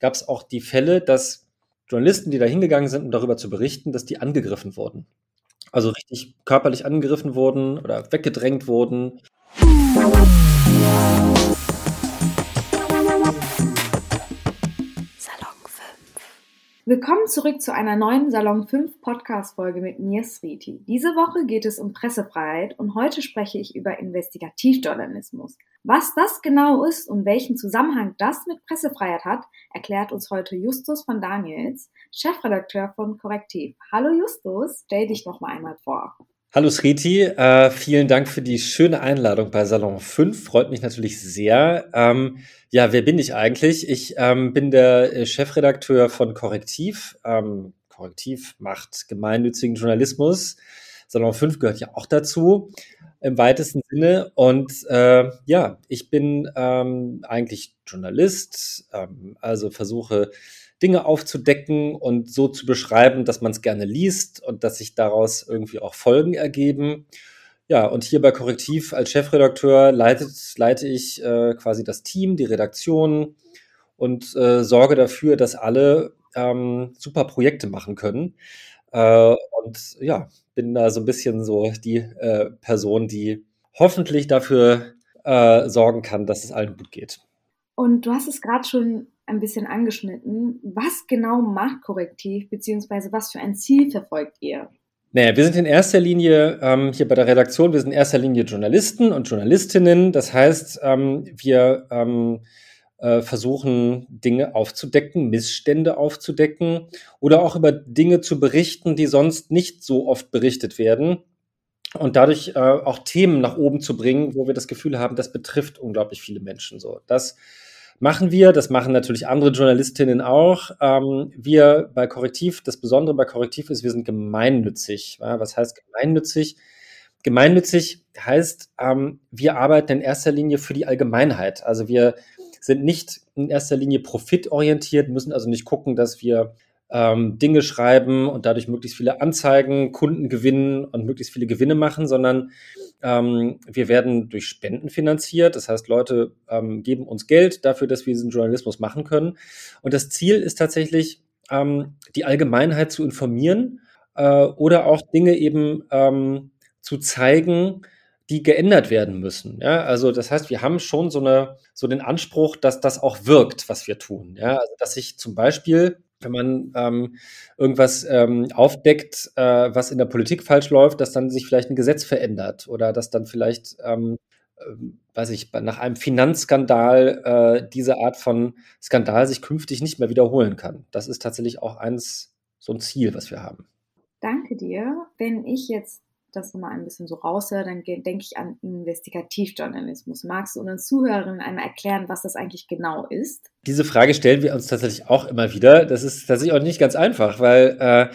gab es auch die Fälle, dass Journalisten, die da hingegangen sind, um darüber zu berichten, dass die angegriffen wurden. Also richtig körperlich angegriffen wurden oder weggedrängt wurden. Willkommen zurück zu einer neuen Salon 5 Podcast-Folge mit mir, Sriti. Diese Woche geht es um Pressefreiheit und heute spreche ich über Investigativjournalismus. Was das genau ist und welchen Zusammenhang das mit Pressefreiheit hat, erklärt uns heute Justus von Daniels, Chefredakteur von Korrektiv. Hallo Justus, stell dich noch mal einmal vor. Hallo Sriti, äh, vielen Dank für die schöne Einladung bei Salon 5. Freut mich natürlich sehr. Ähm, ja, wer bin ich eigentlich? Ich ähm, bin der äh, Chefredakteur von Korrektiv. Ähm, Korrektiv macht gemeinnützigen Journalismus. Salon 5 gehört ja auch dazu im weitesten Sinne. Und äh, ja, ich bin ähm, eigentlich Journalist, ähm, also versuche Dinge aufzudecken und so zu beschreiben, dass man es gerne liest und dass sich daraus irgendwie auch Folgen ergeben. Ja, und hier bei Korrektiv als Chefredakteur leitet, leite ich äh, quasi das Team, die Redaktion und äh, sorge dafür, dass alle ähm, super Projekte machen können. Äh, und ja, bin da so ein bisschen so die äh, Person, die hoffentlich dafür äh, sorgen kann, dass es allen gut geht. Und du hast es gerade schon ein bisschen angeschnitten. Was genau macht Korrektiv, beziehungsweise was für ein Ziel verfolgt ihr? Naja, wir sind in erster Linie ähm, hier bei der Redaktion, wir sind in erster Linie Journalisten und Journalistinnen. Das heißt, ähm, wir ähm, äh, versuchen, Dinge aufzudecken, Missstände aufzudecken oder auch über Dinge zu berichten, die sonst nicht so oft berichtet werden. Und dadurch äh, auch Themen nach oben zu bringen, wo wir das Gefühl haben, das betrifft unglaublich viele Menschen. So, das machen wir. Das machen natürlich andere Journalistinnen auch. Ähm, wir bei Korrektiv, das Besondere bei Korrektiv ist, wir sind gemeinnützig. Ja, was heißt gemeinnützig? Gemeinnützig heißt, ähm, wir arbeiten in erster Linie für die Allgemeinheit. Also wir sind nicht in erster Linie profitorientiert, müssen also nicht gucken, dass wir ähm, Dinge schreiben und dadurch möglichst viele Anzeigen, Kunden gewinnen und möglichst viele Gewinne machen, sondern ähm, wir werden durch Spenden finanziert. Das heißt, Leute ähm, geben uns Geld dafür, dass wir diesen Journalismus machen können. Und das Ziel ist tatsächlich, ähm, die Allgemeinheit zu informieren äh, oder auch Dinge eben ähm, zu zeigen, die geändert werden müssen. Ja, also das heißt, wir haben schon so eine so den Anspruch, dass das auch wirkt, was wir tun. Ja, also dass sich zum Beispiel wenn man ähm, irgendwas ähm, aufdeckt, äh, was in der Politik falsch läuft, dass dann sich vielleicht ein Gesetz verändert oder dass dann vielleicht, ähm, äh, weiß ich, nach einem Finanzskandal äh, diese Art von Skandal sich künftig nicht mehr wiederholen kann. Das ist tatsächlich auch eins, so ein Ziel, was wir haben. Danke dir. Wenn ich jetzt das mal ein bisschen so raushöre, dann denke ich an Investigativjournalismus. Magst du unseren Zuhörern einmal erklären, was das eigentlich genau ist? Diese Frage stellen wir uns tatsächlich auch immer wieder. Das ist tatsächlich auch nicht ganz einfach, weil äh,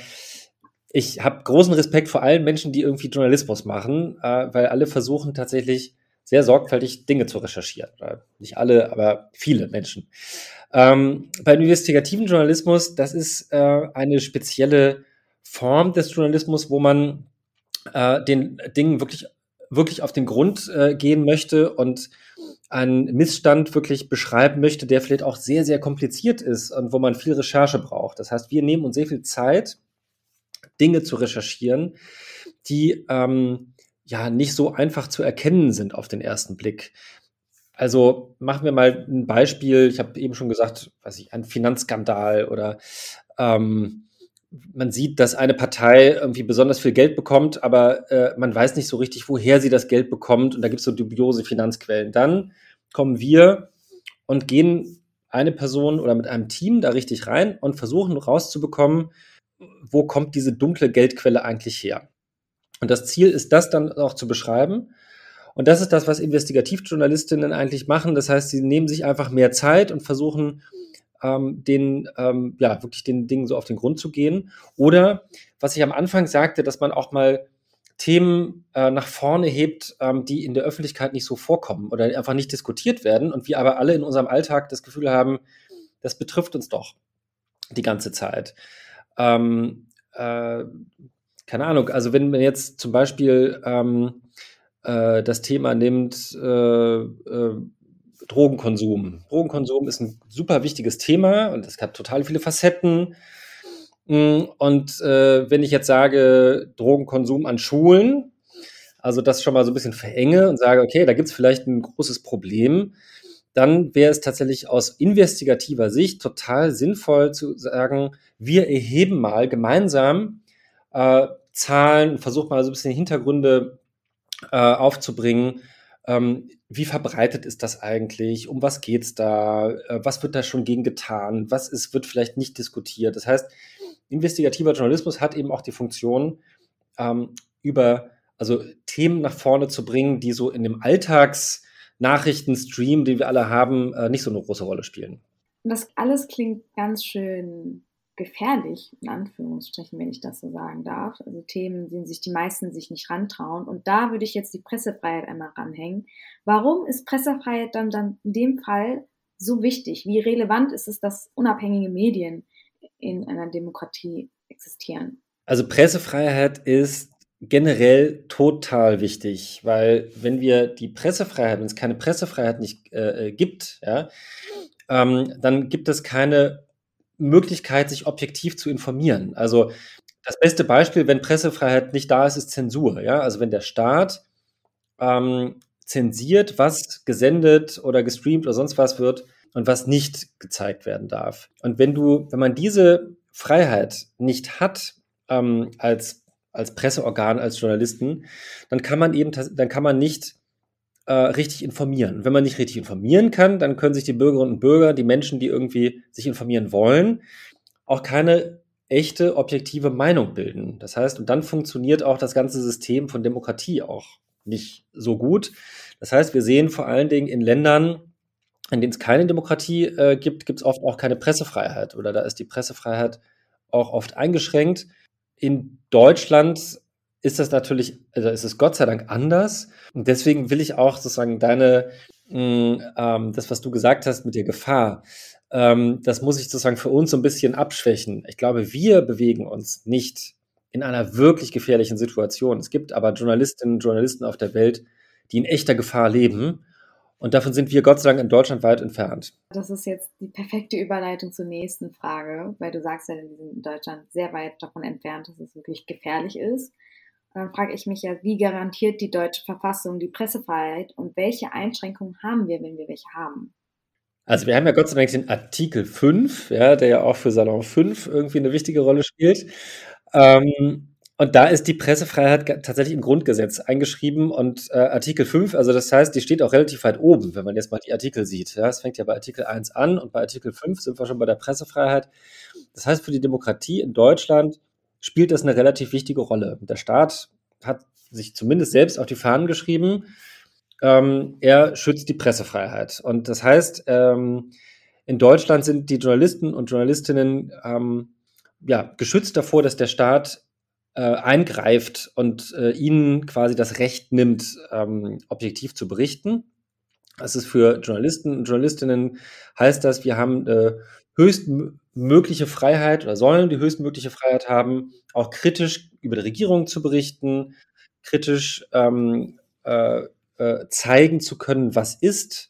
ich habe großen Respekt vor allen Menschen, die irgendwie Journalismus machen, äh, weil alle versuchen tatsächlich sehr sorgfältig Dinge zu recherchieren. Nicht alle, aber viele Menschen. Ähm, beim investigativen Journalismus, das ist äh, eine spezielle Form des Journalismus, wo man äh, den Dingen wirklich, wirklich auf den Grund äh, gehen möchte und einen Missstand wirklich beschreiben möchte, der vielleicht auch sehr, sehr kompliziert ist und wo man viel Recherche braucht. Das heißt, wir nehmen uns sehr viel Zeit, Dinge zu recherchieren, die ähm, ja nicht so einfach zu erkennen sind auf den ersten Blick. Also machen wir mal ein Beispiel. Ich habe eben schon gesagt, weiß ich, ein Finanzskandal oder ähm, man sieht, dass eine Partei irgendwie besonders viel Geld bekommt, aber äh, man weiß nicht so richtig, woher sie das Geld bekommt und da gibt es so dubiose Finanzquellen. Dann kommen wir und gehen eine Person oder mit einem Team da richtig rein und versuchen rauszubekommen, wo kommt diese dunkle Geldquelle eigentlich her. Und das Ziel ist, das dann auch zu beschreiben. Und das ist das, was Investigativjournalistinnen eigentlich machen. Das heißt, sie nehmen sich einfach mehr Zeit und versuchen, ähm, den, ähm, ja, wirklich den Dingen so auf den Grund zu gehen. Oder, was ich am Anfang sagte, dass man auch mal Themen äh, nach vorne hebt, ähm, die in der Öffentlichkeit nicht so vorkommen oder einfach nicht diskutiert werden und wir aber alle in unserem Alltag das Gefühl haben, das betrifft uns doch die ganze Zeit. Ähm, äh, keine Ahnung, also wenn man jetzt zum Beispiel ähm, äh, das Thema nimmt, äh, äh Drogenkonsum. Drogenkonsum ist ein super wichtiges Thema und es hat total viele Facetten. Mm, und äh, wenn ich jetzt sage, Drogenkonsum an Schulen, also das schon mal so ein bisschen verenge und sage, okay, da gibt es vielleicht ein großes Problem, dann wäre es tatsächlich aus investigativer Sicht total sinnvoll zu sagen, wir erheben mal gemeinsam äh, Zahlen, versuchen mal so ein bisschen Hintergründe äh, aufzubringen. Ähm, wie verbreitet ist das eigentlich? Um was geht es da? Äh, was wird da schon gegen getan? Was ist, wird vielleicht nicht diskutiert? Das heißt, investigativer Journalismus hat eben auch die Funktion, ähm, über also Themen nach vorne zu bringen, die so in dem Alltagsnachrichtenstream, den wir alle haben, äh, nicht so eine große Rolle spielen. Das alles klingt ganz schön gefährlich, in Anführungsstrichen, wenn ich das so sagen darf. Also Themen, denen sich die meisten sich nicht rantrauen. Und da würde ich jetzt die Pressefreiheit einmal ranhängen. Warum ist Pressefreiheit dann, dann in dem Fall so wichtig? Wie relevant ist es, dass unabhängige Medien in einer Demokratie existieren? Also Pressefreiheit ist generell total wichtig, weil wenn wir die Pressefreiheit, wenn es keine Pressefreiheit nicht äh, äh gibt, ja, ähm, dann gibt es keine Möglichkeit, sich objektiv zu informieren. Also das beste Beispiel, wenn Pressefreiheit nicht da ist, ist Zensur. Ja? Also wenn der Staat ähm, zensiert, was gesendet oder gestreamt oder sonst was wird und was nicht gezeigt werden darf. Und wenn du, wenn man diese Freiheit nicht hat ähm, als, als Presseorgan, als Journalisten, dann kann man eben, dann kann man nicht äh, richtig informieren. Wenn man nicht richtig informieren kann, dann können sich die Bürgerinnen und Bürger, die Menschen, die irgendwie sich informieren wollen, auch keine echte, objektive Meinung bilden. Das heißt, und dann funktioniert auch das ganze System von Demokratie auch nicht so gut. Das heißt, wir sehen vor allen Dingen in Ländern, in denen es keine Demokratie äh, gibt, gibt es oft auch keine Pressefreiheit oder da ist die Pressefreiheit auch oft eingeschränkt. In Deutschland ist das natürlich, also ist es Gott sei Dank anders. Und deswegen will ich auch sozusagen deine, mh, mm, ähm, das, was du gesagt hast mit der Gefahr, ähm, das muss ich sozusagen für uns so ein bisschen abschwächen. Ich glaube, wir bewegen uns nicht in einer wirklich gefährlichen Situation. Es gibt aber Journalistinnen und Journalisten auf der Welt, die in echter Gefahr leben. Und davon sind wir Gott sei Dank in Deutschland weit entfernt. Das ist jetzt die perfekte Überleitung zur nächsten Frage, weil du sagst ja, wir sind in Deutschland sehr weit davon entfernt, dass es wirklich gefährlich ist dann frage ich mich ja, wie garantiert die deutsche Verfassung die Pressefreiheit und welche Einschränkungen haben wir, wenn wir welche haben? Also wir haben ja Gott sei Dank den Artikel 5, ja, der ja auch für Salon 5 irgendwie eine wichtige Rolle spielt. Ähm, und da ist die Pressefreiheit tatsächlich im Grundgesetz eingeschrieben und äh, Artikel 5, also das heißt, die steht auch relativ weit oben, wenn man jetzt mal die Artikel sieht. Ja, es fängt ja bei Artikel 1 an und bei Artikel 5 sind wir schon bei der Pressefreiheit. Das heißt, für die Demokratie in Deutschland spielt das eine relativ wichtige Rolle. Der Staat hat sich zumindest selbst auf die Fahnen geschrieben, ähm, er schützt die Pressefreiheit. Und das heißt, ähm, in Deutschland sind die Journalisten und Journalistinnen ähm, ja, geschützt davor, dass der Staat äh, eingreift und äh, ihnen quasi das Recht nimmt, ähm, objektiv zu berichten. Das ist für Journalisten und Journalistinnen heißt das, wir haben äh, höchstmögliche Freiheit oder sollen die höchstmögliche Freiheit haben, auch kritisch über die Regierung zu berichten, kritisch ähm, äh, äh, zeigen zu können, was ist.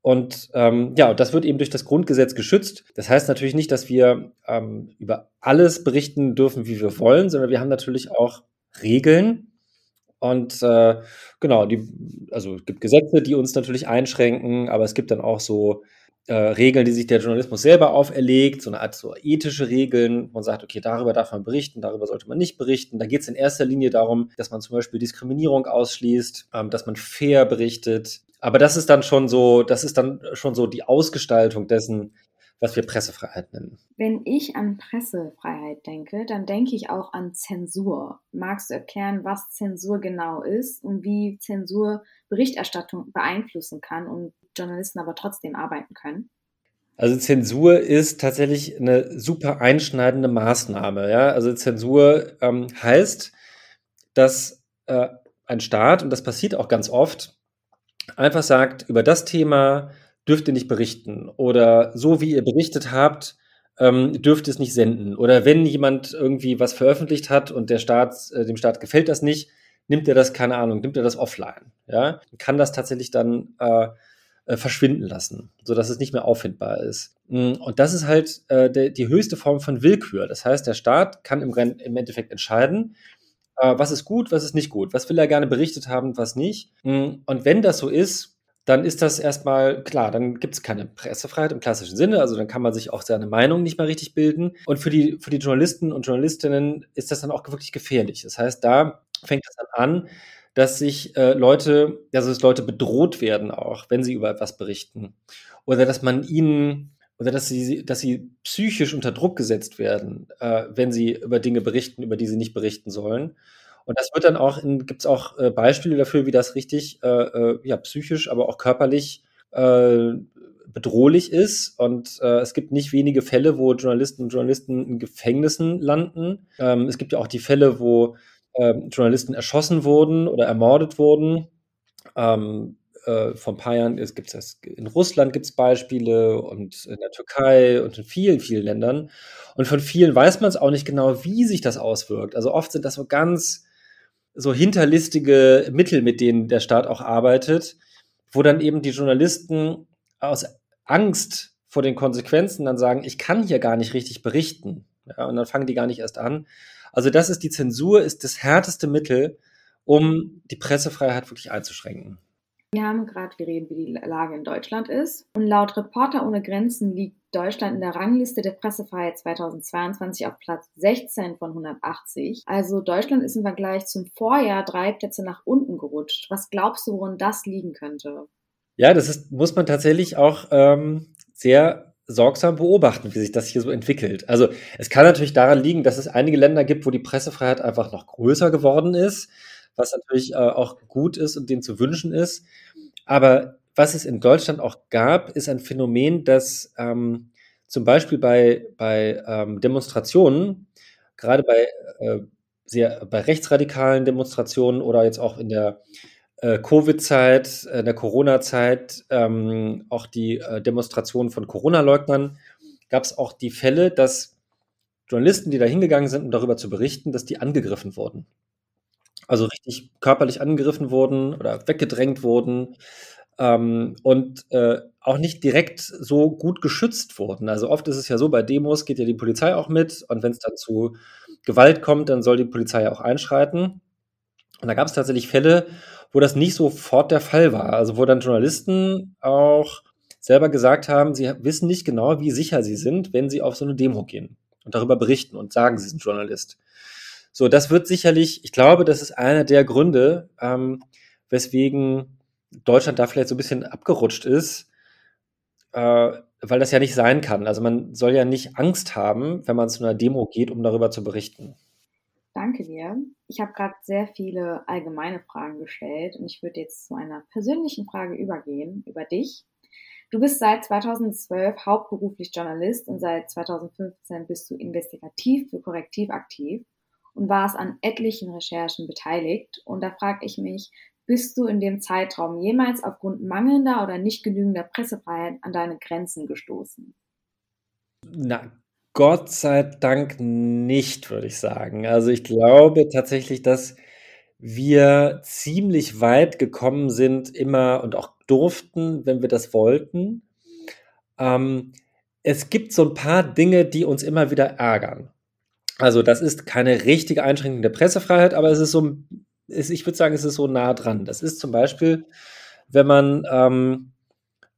Und ähm, ja, das wird eben durch das Grundgesetz geschützt. Das heißt natürlich nicht, dass wir ähm, über alles berichten dürfen, wie wir wollen, sondern wir haben natürlich auch Regeln. Und äh, genau, die, also es gibt Gesetze, die uns natürlich einschränken, aber es gibt dann auch so äh, Regeln, die sich der Journalismus selber auferlegt, so eine Art so ethische Regeln. Man sagt, okay, darüber darf man berichten, darüber sollte man nicht berichten. Da geht es in erster Linie darum, dass man zum Beispiel Diskriminierung ausschließt, ähm, dass man fair berichtet. Aber das ist dann schon so, das ist dann schon so die Ausgestaltung dessen, was wir Pressefreiheit nennen. Wenn ich an Pressefreiheit denke, dann denke ich auch an Zensur. Magst du erklären, was Zensur genau ist und wie Zensur Berichterstattung beeinflussen kann und Journalisten aber trotzdem arbeiten können? Also Zensur ist tatsächlich eine super einschneidende Maßnahme. Ja? Also Zensur ähm, heißt, dass äh, ein Staat, und das passiert auch ganz oft, einfach sagt, über das Thema dürft ihr nicht berichten. Oder so wie ihr berichtet habt, ähm, dürft ihr es nicht senden. Oder wenn jemand irgendwie was veröffentlicht hat und der Staat, äh, dem Staat gefällt das nicht, nimmt er das, keine Ahnung, nimmt er das offline. Ja? Kann das tatsächlich dann äh, äh, verschwinden lassen, sodass es nicht mehr auffindbar ist. Mm, und das ist halt äh, de, die höchste Form von Willkür. Das heißt, der Staat kann im, im Endeffekt entscheiden, äh, was ist gut, was ist nicht gut, was will er gerne berichtet haben, was nicht. Mm, und wenn das so ist, dann ist das erstmal klar, dann gibt es keine Pressefreiheit im klassischen Sinne, also dann kann man sich auch seine Meinung nicht mehr richtig bilden. Und für die, für die Journalisten und Journalistinnen ist das dann auch wirklich gefährlich. Das heißt, da fängt es dann an, dass sich äh, Leute, dass Leute bedroht werden auch, wenn sie über etwas berichten. Oder dass man ihnen, oder dass sie, dass sie psychisch unter Druck gesetzt werden, äh, wenn sie über Dinge berichten, über die sie nicht berichten sollen. Und das wird dann auch, gibt es auch äh, Beispiele dafür, wie das richtig, äh, äh, ja, psychisch, aber auch körperlich äh, bedrohlich ist. Und äh, es gibt nicht wenige Fälle, wo Journalisten und Journalisten in Gefängnissen landen. Ähm, es gibt ja auch die Fälle, wo ähm, Journalisten erschossen wurden oder ermordet wurden. Ähm, äh, vor ein paar Jahren gibt es in Russland gibt es Beispiele und in der Türkei und in vielen, vielen Ländern. Und von vielen weiß man es auch nicht genau, wie sich das auswirkt. Also oft sind das so ganz so hinterlistige Mittel, mit denen der Staat auch arbeitet, wo dann eben die Journalisten aus Angst vor den Konsequenzen dann sagen, ich kann hier gar nicht richtig berichten. Ja, und dann fangen die gar nicht erst an. Also das ist die Zensur, ist das härteste Mittel, um die Pressefreiheit wirklich einzuschränken. Wir haben gerade geredet, wie die Lage in Deutschland ist. Und laut Reporter ohne Grenzen liegt Deutschland in der Rangliste der Pressefreiheit 2022 auf Platz 16 von 180. Also Deutschland ist im Vergleich zum Vorjahr drei Plätze nach unten gerutscht. Was glaubst du, woran das liegen könnte? Ja, das ist, muss man tatsächlich auch ähm, sehr sorgsam beobachten, wie sich das hier so entwickelt. Also es kann natürlich daran liegen, dass es einige Länder gibt, wo die Pressefreiheit einfach noch größer geworden ist was natürlich äh, auch gut ist und denen zu wünschen ist. Aber was es in Deutschland auch gab, ist ein Phänomen, dass ähm, zum Beispiel bei, bei ähm, Demonstrationen, gerade bei, äh, sehr, bei rechtsradikalen Demonstrationen oder jetzt auch in der äh, Covid-Zeit, in der Corona-Zeit, ähm, auch die äh, Demonstrationen von Corona-Leugnern, gab es auch die Fälle, dass Journalisten, die da hingegangen sind, um darüber zu berichten, dass die angegriffen wurden also richtig körperlich angegriffen wurden oder weggedrängt wurden ähm, und äh, auch nicht direkt so gut geschützt wurden. Also oft ist es ja so, bei Demos geht ja die Polizei auch mit und wenn es dann zu Gewalt kommt, dann soll die Polizei ja auch einschreiten. Und da gab es tatsächlich Fälle, wo das nicht sofort der Fall war. Also wo dann Journalisten auch selber gesagt haben, sie wissen nicht genau, wie sicher sie sind, wenn sie auf so eine Demo gehen und darüber berichten und sagen, sie sind Journalist. So, das wird sicherlich, ich glaube, das ist einer der Gründe, ähm, weswegen Deutschland da vielleicht so ein bisschen abgerutscht ist, äh, weil das ja nicht sein kann. Also man soll ja nicht Angst haben, wenn man zu einer Demo geht, um darüber zu berichten. Danke dir. Ich habe gerade sehr viele allgemeine Fragen gestellt und ich würde jetzt zu einer persönlichen Frage übergehen über dich. Du bist seit 2012 hauptberuflich Journalist und seit 2015 bist du investigativ für Korrektiv aktiv und warst an etlichen Recherchen beteiligt. Und da frage ich mich, bist du in dem Zeitraum jemals aufgrund mangelnder oder nicht genügender Pressefreiheit an deine Grenzen gestoßen? Na, Gott sei Dank nicht, würde ich sagen. Also ich glaube tatsächlich, dass wir ziemlich weit gekommen sind, immer und auch durften, wenn wir das wollten. Ähm, es gibt so ein paar Dinge, die uns immer wieder ärgern. Also das ist keine richtige Einschränkung der Pressefreiheit, aber es ist so, ist, ich würde sagen, es ist so nah dran. Das ist zum Beispiel, wenn man ähm,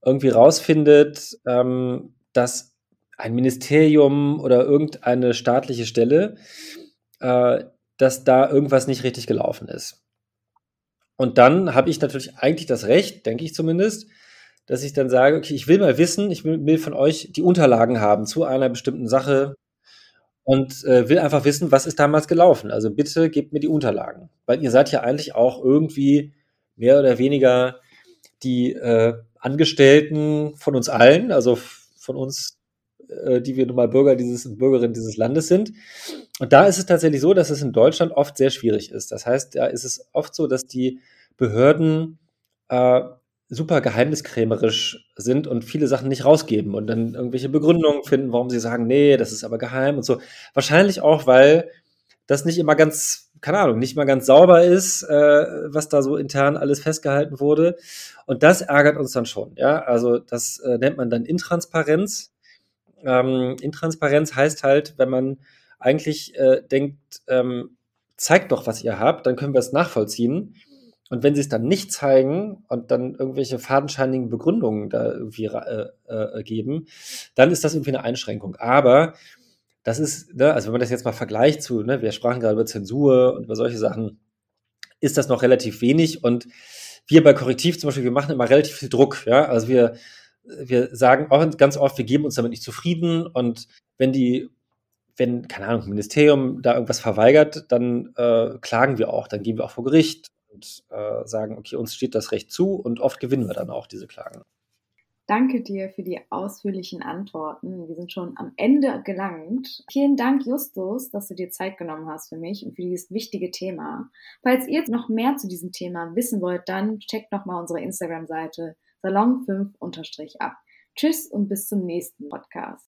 irgendwie rausfindet, ähm, dass ein Ministerium oder irgendeine staatliche Stelle, äh, dass da irgendwas nicht richtig gelaufen ist. Und dann habe ich natürlich eigentlich das Recht, denke ich zumindest, dass ich dann sage, okay, ich will mal wissen, ich will, will von euch die Unterlagen haben zu einer bestimmten Sache, und äh, will einfach wissen, was ist damals gelaufen. Also bitte gebt mir die Unterlagen, weil ihr seid ja eigentlich auch irgendwie mehr oder weniger die äh, Angestellten von uns allen, also von uns, äh, die wir nun mal Bürger dieses Bürgerinnen dieses Landes sind. Und da ist es tatsächlich so, dass es in Deutschland oft sehr schwierig ist. Das heißt, da ist es oft so, dass die Behörden äh, super geheimniskrämerisch sind und viele Sachen nicht rausgeben und dann irgendwelche Begründungen finden, warum sie sagen, nee, das ist aber geheim und so. Wahrscheinlich auch, weil das nicht immer ganz keine Ahnung, nicht mal ganz sauber ist, äh, was da so intern alles festgehalten wurde. Und das ärgert uns dann schon. Ja, also das äh, nennt man dann Intransparenz. Ähm, Intransparenz heißt halt, wenn man eigentlich äh, denkt, ähm, zeigt doch, was ihr habt, dann können wir es nachvollziehen. Und wenn sie es dann nicht zeigen und dann irgendwelche fadenscheinigen Begründungen da irgendwie äh, äh, geben, dann ist das irgendwie eine Einschränkung. Aber das ist, ne, also wenn man das jetzt mal vergleicht zu, ne, wir sprachen gerade über Zensur und über solche Sachen, ist das noch relativ wenig. Und wir bei Korrektiv zum Beispiel, wir machen immer relativ viel Druck. Ja? Also wir, wir sagen ganz oft, wir geben uns damit nicht zufrieden. Und wenn die wenn, keine Ahnung, Ministerium da irgendwas verweigert, dann äh, klagen wir auch, dann gehen wir auch vor Gericht und äh, sagen, okay, uns steht das Recht zu und oft gewinnen wir dann auch diese Klagen. Danke dir für die ausführlichen Antworten. Wir sind schon am Ende gelangt. Vielen Dank, Justus, dass du dir Zeit genommen hast für mich und für dieses wichtige Thema. Falls ihr noch mehr zu diesem Thema wissen wollt, dann checkt nochmal unsere Instagram-Seite salon5 ab. Tschüss und bis zum nächsten Podcast.